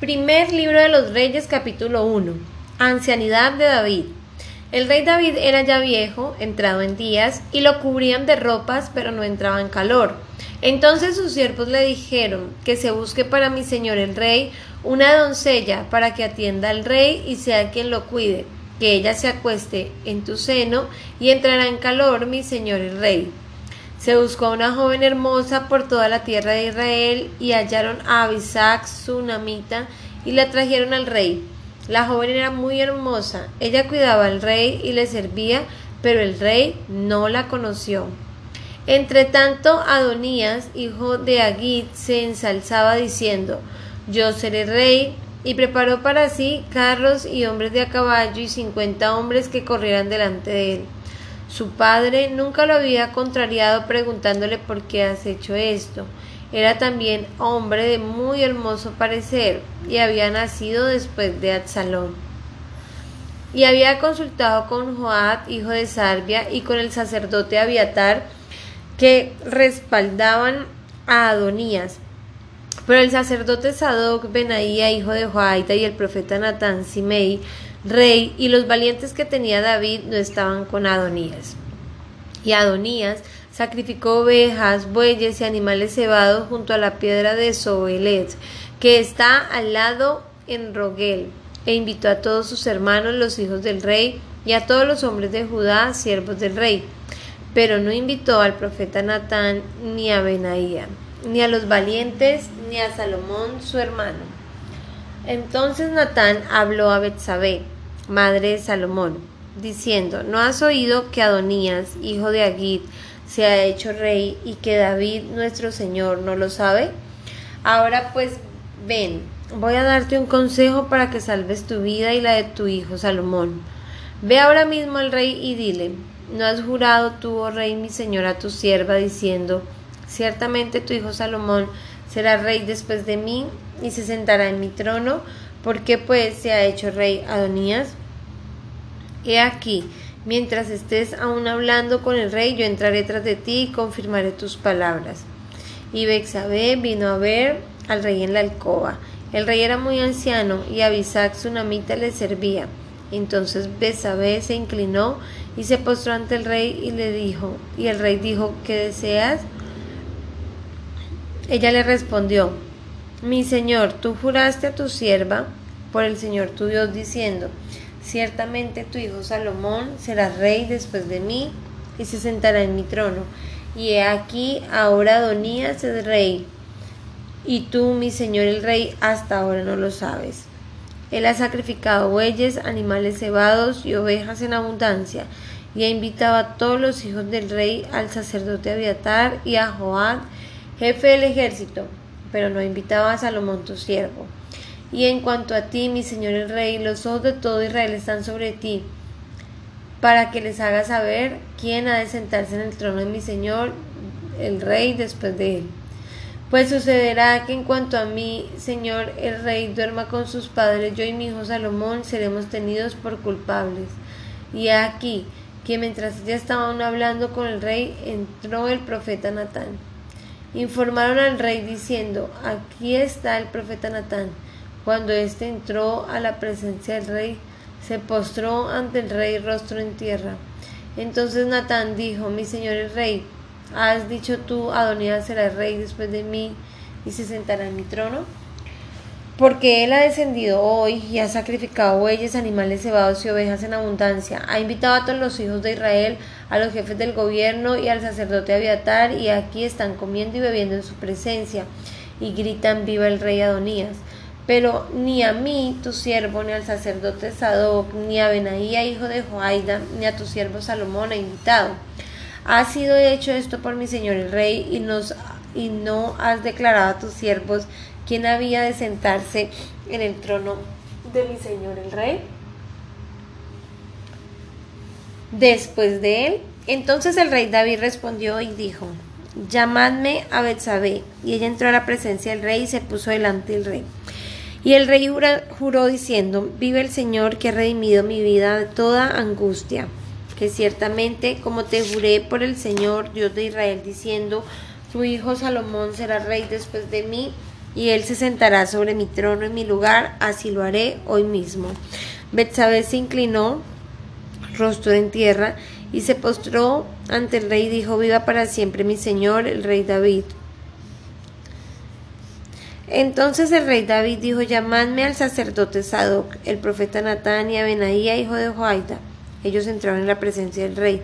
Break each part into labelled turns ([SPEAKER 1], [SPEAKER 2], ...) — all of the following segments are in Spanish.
[SPEAKER 1] Primer libro de los Reyes capítulo 1. Ancianidad de David. El rey David era ya viejo, entrado en días, y lo cubrían de ropas, pero no entraba en calor. Entonces sus siervos le dijeron que se busque para mi señor el rey una doncella para que atienda al rey y sea quien lo cuide, que ella se acueste en tu seno y entrará en calor mi señor el rey. Se buscó a una joven hermosa por toda la tierra de Israel y hallaron a Abisac, su namita, y la trajeron al rey. La joven era muy hermosa, ella cuidaba al rey y le servía, pero el rey no la conoció. Entre tanto, Adonías, hijo de Agit, se ensalzaba diciendo, Yo seré rey, y preparó para sí carros y hombres de a caballo y cincuenta hombres que corrieran delante de él. Su padre nunca lo había contrariado preguntándole por qué has hecho esto. Era también hombre de muy hermoso parecer y había nacido después de Absalón. Y había consultado con Joab, hijo de Sarbia, y con el sacerdote Abiatar, que respaldaban a Adonías. Pero el sacerdote Sadoc, Benaía, hijo de Joaita, y el profeta Natán, Simei, rey, y los valientes que tenía David no estaban con Adonías. Y Adonías sacrificó ovejas, bueyes y animales cebados junto a la piedra de Sobelet, que está al lado en Roguel, e invitó a todos sus hermanos, los hijos del rey, y a todos los hombres de Judá, siervos del rey. Pero no invitó al profeta Natán ni a Benaía, ni a los valientes, ni a Salomón su hermano. Entonces Natán habló a Betsabé, madre de Salomón, diciendo: ¿No has oído que Adonías, hijo de Agit, se ha hecho rey y que David nuestro Señor no lo sabe? Ahora pues ven, voy a darte un consejo para que salves tu vida y la de tu hijo Salomón. Ve ahora mismo al rey y dile, ¿no has jurado tú, oh rey, mi señor, a tu sierva, diciendo, ciertamente tu hijo Salomón será rey después de mí y se sentará en mi trono? ¿Por qué pues se ha hecho rey Adonías? He aquí, Mientras estés aún hablando con el rey, yo entraré tras de ti y confirmaré tus palabras. Y Bexabé vino a ver al rey en la alcoba. El rey era muy anciano y Abisac su namita le servía. Entonces Bexabé se inclinó y se postró ante el rey y le dijo, y el rey dijo, ¿qué deseas? Ella le respondió, mi señor, tú juraste a tu sierva por el Señor tu Dios diciendo, Ciertamente tu hijo Salomón será rey después de mí y se sentará en mi trono. Y he aquí ahora Adonías es rey. Y tú, mi señor el rey, hasta ahora no lo sabes. Él ha sacrificado bueyes, animales cebados y ovejas en abundancia, y ha invitado a todos los hijos del rey, al sacerdote Abiatar y a Joab, jefe del ejército, pero no ha invitado a Salomón tu siervo. Y en cuanto a ti, mi Señor el Rey, los ojos de todo Israel están sobre ti, para que les haga saber quién ha de sentarse en el trono de mi Señor el Rey después de él. Pues sucederá que en cuanto a mí, Señor el Rey, duerma con sus padres, yo y mi hijo Salomón seremos tenidos por culpables. Y aquí, que mientras ya estaban hablando con el rey, entró el profeta Natán. Informaron al rey diciendo, aquí está el profeta Natán. Cuando éste entró a la presencia del rey, se postró ante el rey rostro en tierra. Entonces Natán dijo, mi señor el rey, ¿has dicho tú, Adonías será rey después de mí y se sentará en mi trono? Porque él ha descendido hoy y ha sacrificado bueyes, animales cebados y ovejas en abundancia. Ha invitado a todos los hijos de Israel, a los jefes del gobierno y al sacerdote Abiatar, y aquí están comiendo y bebiendo en su presencia, y gritan viva el rey Adonías pero ni a mí, tu siervo, ni al sacerdote Sadoc, ni a Benaía, hijo de Joaida, ni a tu siervo Salomón ha invitado. Ha sido hecho esto por mi señor el rey, y, y no has declarado a tus siervos quién había de sentarse en el trono de mi señor el rey. Después de él, entonces el rey David respondió y dijo, llamadme a Betsabé. Y ella entró a la presencia del rey y se puso delante del rey. Y el rey juró diciendo, vive el Señor que ha redimido mi vida de toda angustia, que ciertamente como te juré por el Señor Dios de Israel diciendo, tu hijo Salomón será rey después de mí, y él se sentará sobre mi trono en mi lugar, así lo haré hoy mismo. Betsabé se inclinó, rostro en tierra, y se postró ante el rey y dijo, viva para siempre mi señor, el rey David. Entonces el rey David dijo, llamadme al sacerdote Sadoc, el profeta Natán y a hijo de Joaida. Ellos entraron en la presencia del rey.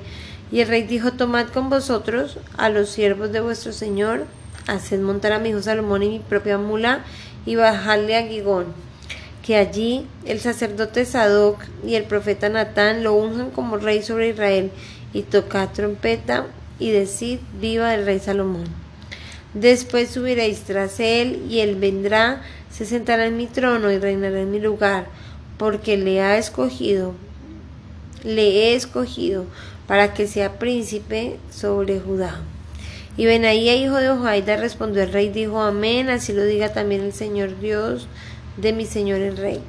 [SPEAKER 1] Y el rey dijo, tomad con vosotros a los siervos de vuestro señor, haced montar a mi hijo Salomón y mi propia mula, y bajadle a Gigón que allí el sacerdote Sadoc y el profeta Natán lo unjan como rey sobre Israel, y tocad trompeta y decid viva el rey Salomón. Después subiréis tras él, y él vendrá, se sentará en mi trono y reinará en mi lugar, porque le ha escogido, le he escogido para que sea príncipe sobre Judá. Y Benaía, hijo de Ojaida, respondió el rey, dijo, amén, así lo diga también el Señor Dios de mi señor el rey.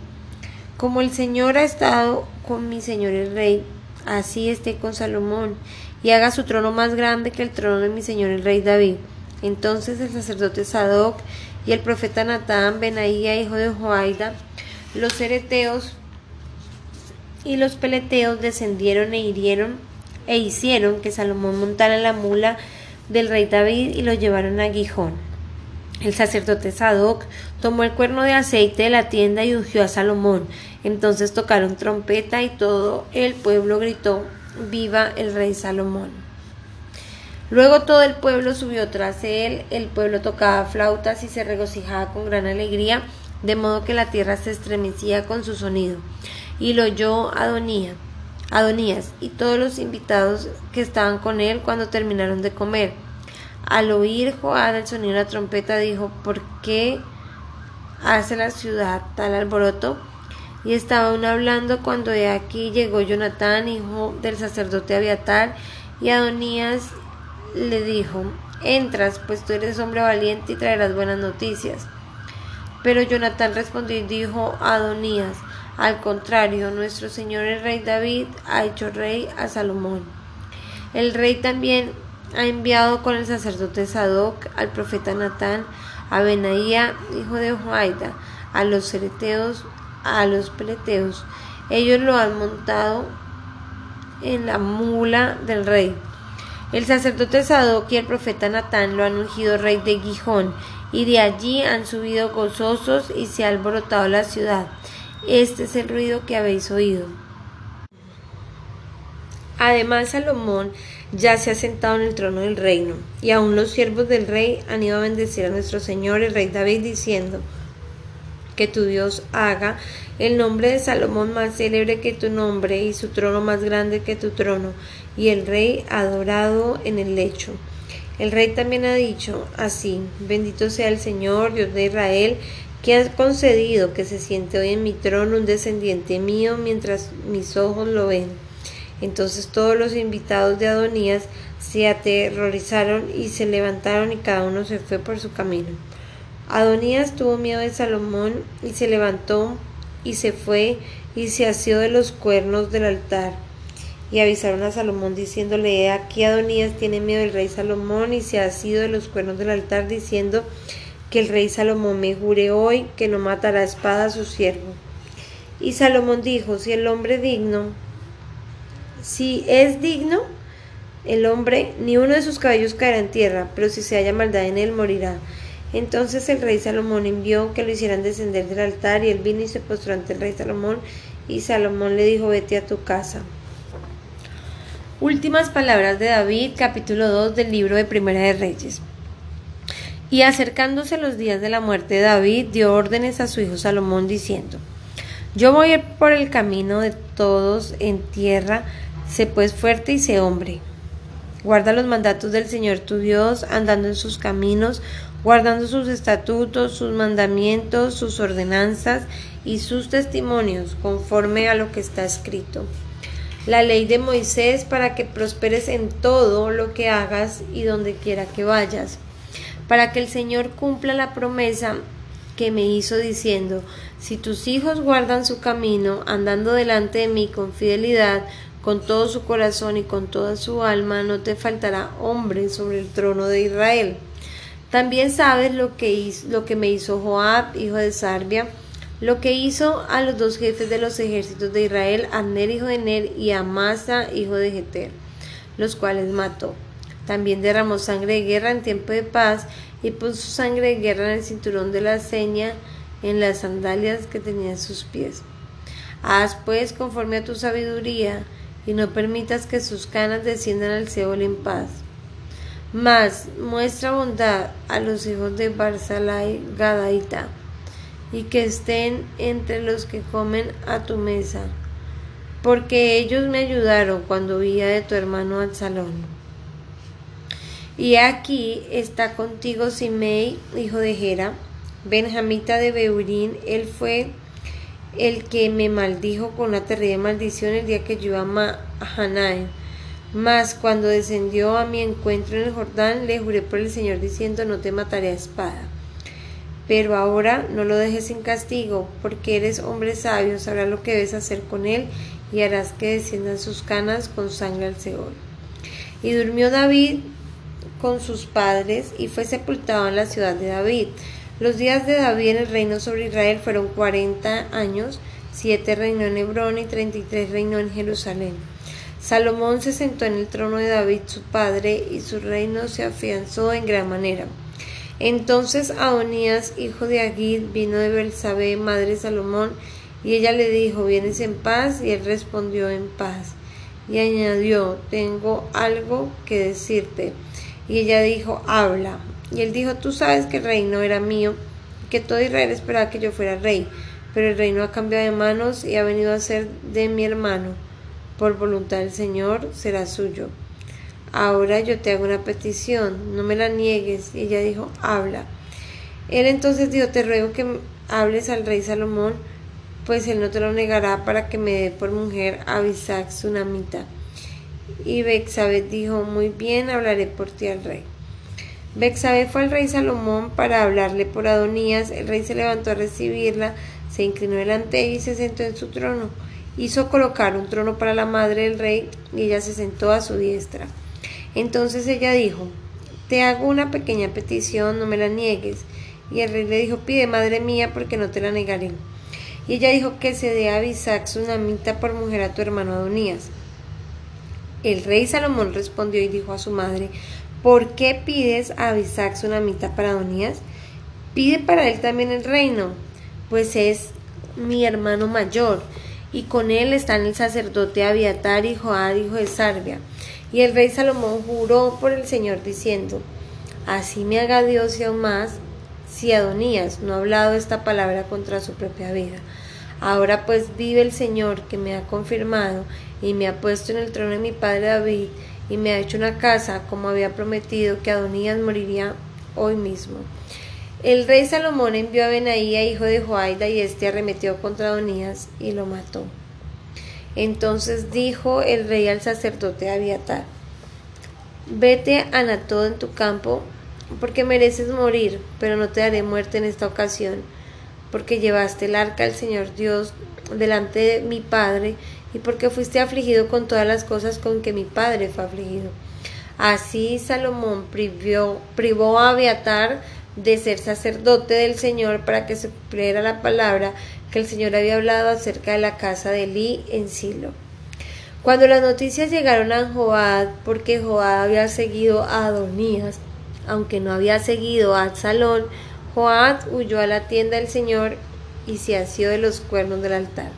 [SPEAKER 1] Como el Señor ha estado con mi señor el rey, así esté con Salomón, y haga su trono más grande que el trono de mi señor el rey David. Entonces el sacerdote Sadoc y el profeta Natán, Benaía, hijo de Joaida, los ereteos y los peleteos descendieron e hirieron e hicieron que Salomón montara la mula del rey David y lo llevaron a Gijón. El sacerdote Sadoc tomó el cuerno de aceite de la tienda y ungió a Salomón. Entonces tocaron trompeta y todo el pueblo gritó, Viva el rey Salomón. Luego todo el pueblo subió tras él, el pueblo tocaba flautas y se regocijaba con gran alegría, de modo que la tierra se estremecía con su sonido. Y lo oyó Adonía, Adonías y todos los invitados que estaban con él cuando terminaron de comer. Al oír Joab el sonido de la trompeta, dijo, ¿por qué hace la ciudad tal alboroto? Y estaba aún hablando cuando de aquí llegó Jonatán, hijo del sacerdote Abiatar, y Adonías le dijo, entras, pues tú eres hombre valiente y traerás buenas noticias. Pero Jonatán respondió y dijo Adonías, al contrario, nuestro Señor el rey David ha hecho rey a Salomón. El rey también ha enviado con el sacerdote Sadoc al profeta Natán, a Benaía, hijo de Joaida, a los cereteos, a los peleteos. Ellos lo han montado en la mula del rey. El sacerdote Sadoc y el profeta Natán lo han ungido rey de Gijón, y de allí han subido gozosos y se ha alborotado la ciudad. Este es el ruido que habéis oído. Además, Salomón ya se ha sentado en el trono del reino, y aún los siervos del rey han ido a bendecir a nuestro Señor el rey David, diciendo, que tu Dios haga el nombre de Salomón más célebre que tu nombre, y su trono más grande que tu trono, y el rey adorado en el lecho. El rey también ha dicho así, bendito sea el Señor, Dios de Israel, que ha concedido que se siente hoy en mi trono un descendiente mío mientras mis ojos lo ven. Entonces todos los invitados de Adonías se aterrorizaron y se levantaron y cada uno se fue por su camino. Adonías tuvo miedo de Salomón y se levantó y se fue y se asió de los cuernos del altar. Y avisaron a Salomón diciéndole, aquí Adonías tiene miedo del rey Salomón y se ha asido de los cuernos del altar diciendo que el rey Salomón me jure hoy que no matará a espada a su siervo. Y Salomón dijo, si el hombre digno si es digno el hombre, ni uno de sus cabellos caerá en tierra, pero si se haya maldad en él, morirá. Entonces el rey Salomón envió que lo hicieran descender del altar, y él vino y se postró ante el rey Salomón, y Salomón le dijo, vete a tu casa. Últimas palabras de David, capítulo 2 del libro de Primera de Reyes. Y acercándose los días de la muerte de David, dio órdenes a su hijo Salomón, diciendo, Yo voy por el camino de todos en tierra, Sé pues fuerte y sé hombre. Guarda los mandatos del Señor tu Dios, andando en sus caminos, guardando sus estatutos, sus mandamientos, sus ordenanzas y sus testimonios, conforme a lo que está escrito. La ley de Moisés para que prosperes en todo lo que hagas y donde quiera que vayas, para que el Señor cumpla la promesa que me hizo diciendo, si tus hijos guardan su camino, andando delante de mí con fidelidad, con todo su corazón y con toda su alma, no te faltará hombre sobre el trono de Israel. También sabes lo que, hizo, lo que me hizo Joab, hijo de Sarbia, lo que hizo a los dos jefes de los ejércitos de Israel, Abner, hijo de Ner, y Amasa, hijo de Jeter, los cuales mató. También derramó sangre de guerra en tiempo de paz y puso sangre de guerra en el cinturón de la seña, en las sandalias que tenía en sus pies. Haz pues conforme a tu sabiduría y no permitas que sus canas desciendan al Seol en paz. Mas muestra bondad a los hijos de Barzalai Gadaita y que estén entre los que comen a tu mesa, porque ellos me ayudaron cuando huía de tu hermano Absalón. Y aquí está contigo Simei, hijo de Gera, Benjamita de Beurín, él fue el que me maldijo con una terrible maldición el día que yo iba a Mahanaim. Mas cuando descendió a mi encuentro en el Jordán, le juré por el Señor diciendo, no te mataré a espada. Pero ahora no lo dejes sin castigo, porque eres hombre sabio, sabrás lo que debes hacer con él y harás que desciendan sus canas con sangre al Seol. Y durmió David con sus padres y fue sepultado en la ciudad de David. Los días de David en el reino sobre Israel fueron cuarenta años, siete reinó en Hebrón y treinta y tres reinó en Jerusalén. Salomón se sentó en el trono de David su padre y su reino se afianzó en gran manera. Entonces Adonías, hijo de Agid, vino de Belsabé, madre de Salomón, y ella le dijo, ¿vienes en paz? Y él respondió, en paz. Y añadió, tengo algo que decirte. Y ella dijo, habla. Y él dijo, tú sabes que el reino era mío, que todo Israel esperaba que yo fuera rey, pero el reino ha cambiado de manos y ha venido a ser de mi hermano. Por voluntad del Señor será suyo. Ahora yo te hago una petición, no me la niegues. Y ella dijo, habla. Él entonces dijo, te ruego que hables al rey Salomón, pues él no te lo negará para que me dé por mujer a Bisac Tsunamita. Y Bexabeth dijo, muy bien, hablaré por ti al rey. Bexabeth fue al rey Salomón para hablarle por Adonías. El rey se levantó a recibirla, se inclinó delante y se sentó en su trono. Hizo colocar un trono para la madre del rey y ella se sentó a su diestra. Entonces ella dijo, te hago una pequeña petición, no me la niegues. Y el rey le dijo, pide, madre mía, porque no te la negaré. Y ella dijo que se dé a Bisac Tsunamita por mujer a tu hermano Adonías. El rey Salomón respondió y dijo a su madre, ¿por qué pides a Abisac Tsunamita para Adonías? Pide para él también el reino, pues es mi hermano mayor, y con él están el sacerdote Abiatar y Joad, hijo de Sarbia. Y el rey Salomón juró por el Señor diciendo, así me haga Dios y aún más, si Adonías no ha hablado esta palabra contra su propia vida. Ahora pues vive el Señor que me ha confirmado y me ha puesto en el trono de mi padre David y me ha hecho una casa como había prometido que Adonías moriría hoy mismo. El rey Salomón envió a Benaía, hijo de Joaida, y éste arremetió contra Adonías y lo mató. Entonces dijo el rey al sacerdote Abiatar, vete a Anató en tu campo, porque mereces morir, pero no te daré muerte en esta ocasión, porque llevaste el arca al Señor Dios delante de mi Padre, y porque fuiste afligido con todas las cosas con que mi padre fue afligido. Así Salomón privó, privó a Abiatar de ser sacerdote del Señor para que se cumpliera la palabra que el Señor había hablado acerca de la casa de Elí en Silo. Cuando las noticias llegaron a Joad, porque Joad había seguido a Adonías, aunque no había seguido a Absalón, Joad huyó a la tienda del Señor y se asió de los cuernos del altar.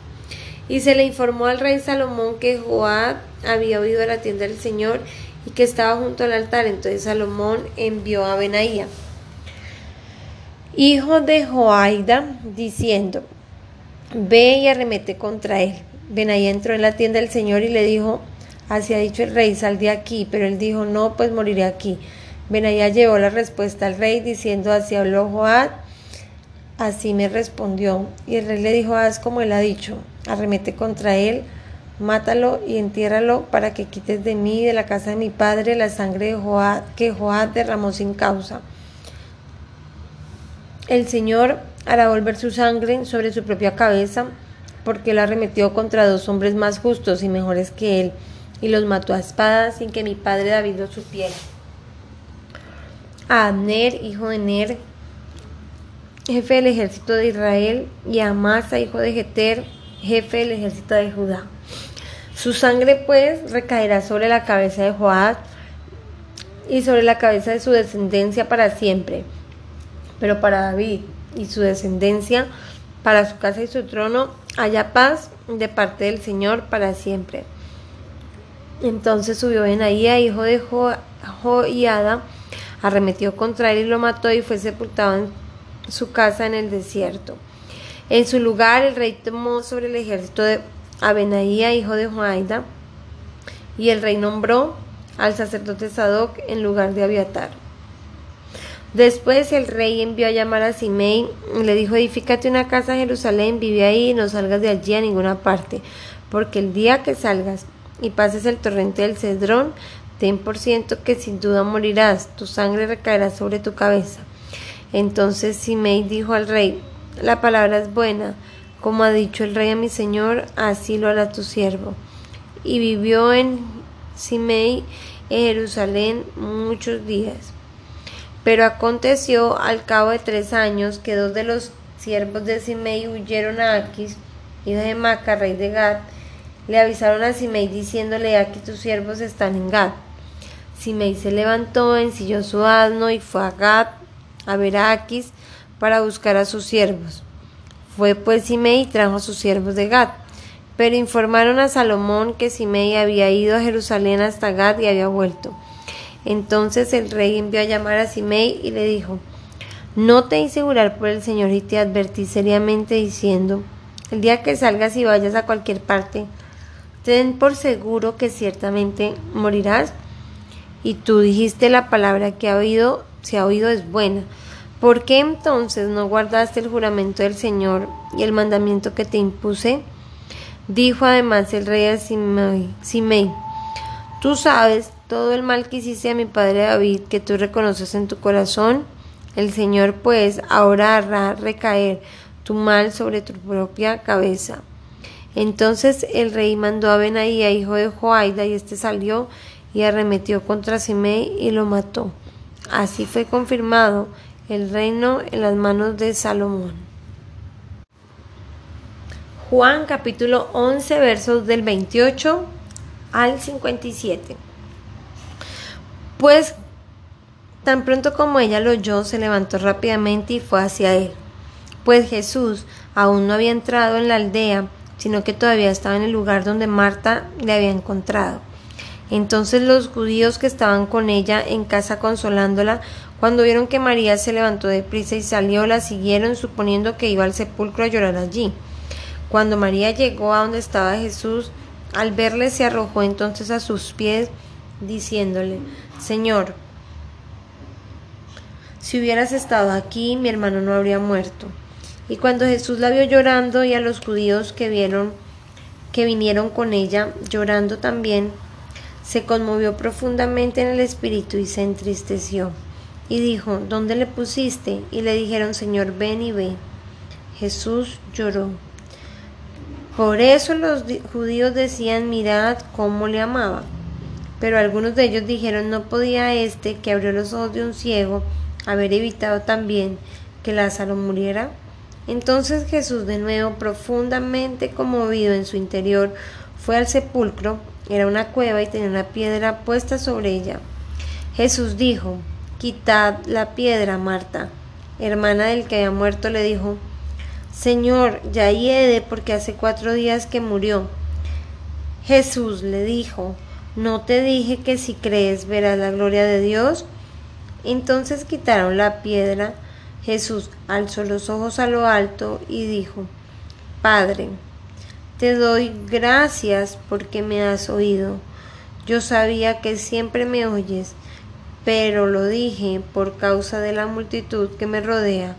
[SPEAKER 1] Y se le informó al rey Salomón que Joab había oído a la tienda del Señor y que estaba junto al altar. Entonces Salomón envió a Benaía, hijo de Joaida, diciendo, ve y arremete contra él. Benaía entró en la tienda del Señor y le dijo, así ha dicho el rey, sal de aquí. Pero él dijo, no, pues moriré aquí. Benaía llevó la respuesta al rey diciendo, así habló Joab Así me respondió, y el rey le dijo, haz como él ha dicho, arremete contra él, mátalo y entiérralo para que quites de mí de la casa de mi padre la sangre de Joad, que Joad derramó sin causa. El Señor hará volver su sangre sobre su propia cabeza, porque él arremetió contra dos hombres más justos y mejores que él, y los mató a espada sin que mi padre David lo supiera. A Abner, hijo de Ner, jefe del ejército de Israel, y a Amasa, hijo de Jeter, jefe del ejército de Judá. Su sangre pues recaerá sobre la cabeza de Joab y sobre la cabeza de su descendencia para siempre. Pero para David y su descendencia, para su casa y su trono, haya paz de parte del Señor para siempre. Entonces subió Benaía, hijo de Joiada, arremetió contra él y lo mató y fue sepultado en su casa en el desierto. En su lugar el rey tomó sobre el ejército de Abenaía, hijo de Joaida, y el rey nombró al sacerdote Sadoc en lugar de Abiatar. Después el rey envió a llamar a Simei y le dijo, edifícate una casa en Jerusalén, vive ahí y no salgas de allí a ninguna parte, porque el día que salgas y pases el torrente del Cedrón, ten por ciento que sin duda morirás, tu sangre recaerá sobre tu cabeza. Entonces Simei dijo al rey, la palabra es buena, como ha dicho el rey a mi señor, así lo hará tu siervo. Y vivió en Simei, en Jerusalén, muchos días. Pero aconteció al cabo de tres años que dos de los siervos de Simei huyeron a Aquis, hijo de Maca, rey de Gad. Le avisaron a Simei diciéndole, aquí tus siervos están en Gad. Simei se levantó, ensilló su asno y fue a Gad a ver a Aquis para buscar a sus siervos. Fue pues Simei y trajo a sus siervos de Gad. Pero informaron a Salomón que Simei había ido a Jerusalén hasta Gad y había vuelto. Entonces el rey envió a llamar a Simei y le dijo, No te hice jurar por el Señor y te advertí seriamente diciendo, el día que salgas y vayas a cualquier parte, ten por seguro que ciertamente morirás. Y tú dijiste la palabra que ha oído, se ha oído es buena. ¿Por qué entonces no guardaste el juramento del Señor y el mandamiento que te impuse? Dijo además el rey a Simei, tú sabes todo el mal que hiciste a mi padre David, que tú reconoces en tu corazón. El Señor pues ahora hará recaer tu mal sobre tu propia cabeza. Entonces el rey mandó a Benaía, hijo de Joaida, y éste salió y arremetió contra Simei y lo mató. Así fue confirmado el reino en las manos de Salomón. Juan capítulo 11 versos del 28 al 57. Pues tan pronto como ella lo oyó, se levantó rápidamente y fue hacia él. Pues Jesús aún no había entrado en la aldea, sino que todavía estaba en el lugar donde Marta le había encontrado. Entonces los judíos que estaban con ella en casa consolándola cuando vieron que María se levantó de prisa y salió, la siguieron suponiendo que iba al sepulcro a llorar allí. Cuando María llegó a donde estaba Jesús, al verle se arrojó entonces a sus pies, diciéndole, Señor, si hubieras estado aquí, mi hermano no habría muerto. Y cuando Jesús la vio llorando y a los judíos que vieron que vinieron con ella, llorando también, se conmovió profundamente en el espíritu y se entristeció y dijo, ¿dónde le pusiste? Y le dijeron, Señor, ven y ve. Jesús lloró. Por eso los judíos decían, mirad cómo le amaba. Pero algunos de ellos dijeron, no podía este, que abrió los ojos de un ciego, haber evitado también que Lázaro muriera. Entonces Jesús, de nuevo, profundamente conmovido en su interior, fue al sepulcro. Era una cueva y tenía una piedra puesta sobre ella. Jesús dijo, Quitad la piedra, Marta. Hermana del que había muerto le dijo, Señor, ya hiede porque hace cuatro días que murió. Jesús le dijo, ¿no te dije que si crees verás la gloria de Dios? Entonces quitaron la piedra. Jesús alzó los ojos a lo alto y dijo, Padre, te doy gracias porque me has oído. Yo sabía que siempre me oyes pero lo dije por causa de la multitud que me rodea,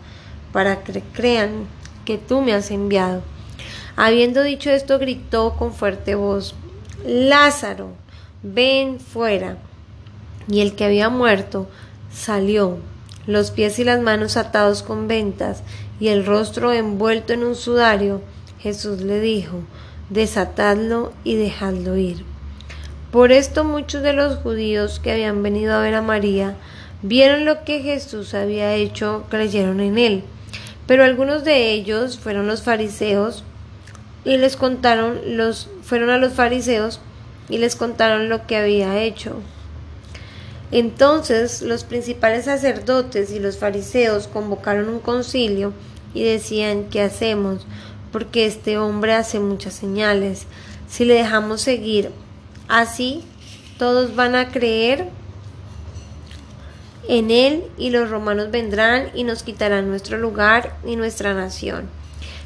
[SPEAKER 1] para que crean que tú me has enviado. Habiendo dicho esto, gritó con fuerte voz, Lázaro, ven fuera. Y el que había muerto salió, los pies y las manos atados con ventas y el rostro envuelto en un sudario. Jesús le dijo, desatadlo y dejadlo ir. Por esto muchos de los judíos que habían venido a ver a María vieron lo que Jesús había hecho, creyeron en él. Pero algunos de ellos fueron los fariseos y les contaron los fueron a los fariseos y les contaron lo que había hecho. Entonces los principales sacerdotes y los fariseos convocaron un concilio y decían, ¿qué hacemos? Porque este hombre hace muchas señales. Si le dejamos seguir así, todos van a creer en él y los romanos vendrán y nos quitarán nuestro lugar y nuestra nación.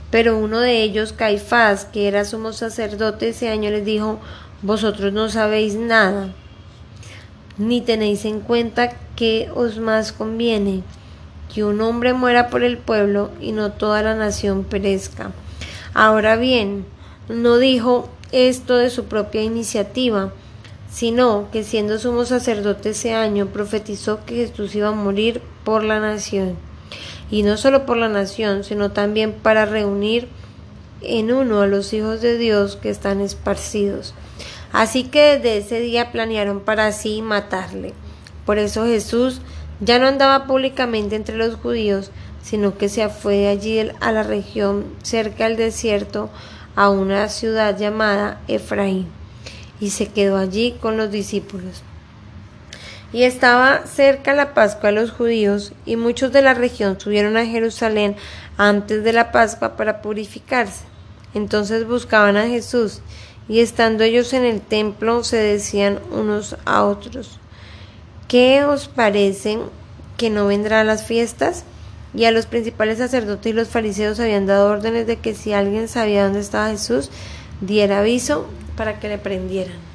[SPEAKER 1] Pero uno de ellos, Caifás, que era sumo sacerdote ese año, les dijo, vosotros no sabéis nada, ni tenéis en cuenta que os más conviene que un hombre muera por el pueblo y no toda la nación perezca. Ahora bien, no dijo esto de su propia iniciativa, sino que siendo sumo sacerdote ese año profetizó que Jesús iba a morir por la nación, y no solo por la nación, sino también para reunir en uno a los hijos de Dios que están esparcidos. Así que desde ese día planearon para sí matarle. Por eso Jesús ya no andaba públicamente entre los judíos, sino que se fue allí a la región cerca del desierto, a una ciudad llamada Efraín, y se quedó allí con los discípulos. Y estaba cerca la Pascua de los judíos, y muchos de la región subieron a Jerusalén antes de la Pascua para purificarse. Entonces buscaban a Jesús, y estando ellos en el templo se decían unos a otros, ¿qué os parece que no vendrá a las fiestas? Y a los principales sacerdotes y los fariseos habían dado órdenes de que si alguien sabía dónde estaba Jesús, diera aviso para que le prendieran.